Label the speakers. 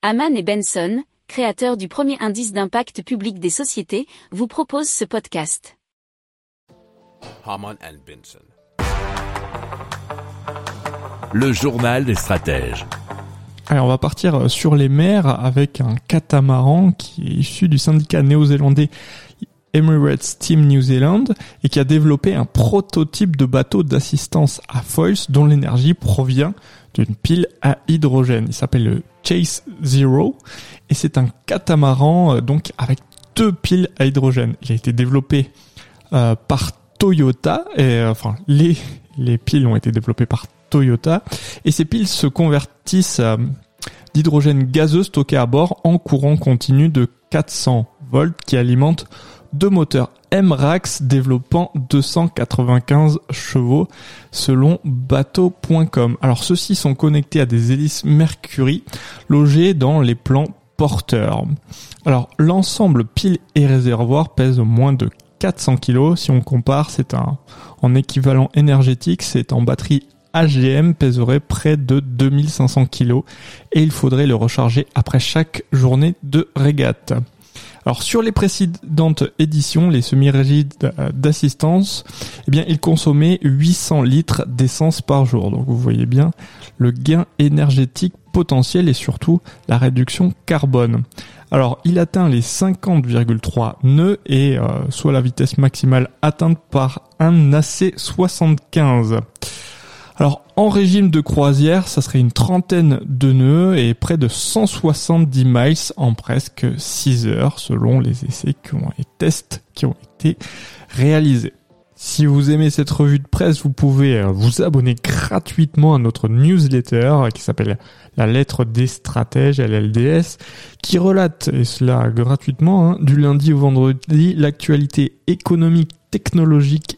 Speaker 1: Haman et Benson, créateurs du premier indice d'impact public des sociétés, vous proposent ce podcast.
Speaker 2: Haman and Benson.
Speaker 3: Le journal des stratèges.
Speaker 4: Alors on va partir sur les mers avec un catamaran qui est issu du syndicat néo-zélandais Emirates Team New Zealand et qui a développé un prototype de bateau d'assistance à foils dont l'énergie provient d'une pile à hydrogène. Il s'appelle le Chase Zero et c'est un catamaran euh, donc avec deux piles à hydrogène. Il a été développé euh, par Toyota et euh, enfin les les piles ont été développées par Toyota et ces piles se convertissent d'hydrogène gazeux stocké à bord en courant continu de 400 volts qui alimente deux moteurs MRAX développant 295 chevaux selon bateau.com. Alors ceux-ci sont connectés à des hélices Mercury logées dans les plans porteurs. Alors l'ensemble pile et réservoir pèse moins de 400 kg. Si on compare, c'est un en équivalent énergétique, c'est en batterie AGM pèserait près de 2500 kg et il faudrait le recharger après chaque journée de régate. Alors sur les précédentes éditions, les semi-rigides euh, d'assistance, eh bien ils consommaient 800 litres d'essence par jour. Donc vous voyez bien le gain énergétique potentiel et surtout la réduction carbone. Alors il atteint les 50,3 nœuds et euh, soit la vitesse maximale atteinte par un AC75. Alors en régime de croisière, ça serait une trentaine de nœuds et près de 170 miles en presque 6 heures selon les essais qui ont tests qui ont été réalisés. Si vous aimez cette revue de presse, vous pouvez euh, vous abonner gratuitement à notre newsletter qui s'appelle La lettre des stratèges, LLDS, qui relate, et cela gratuitement, hein, du lundi au vendredi, l'actualité économique, technologique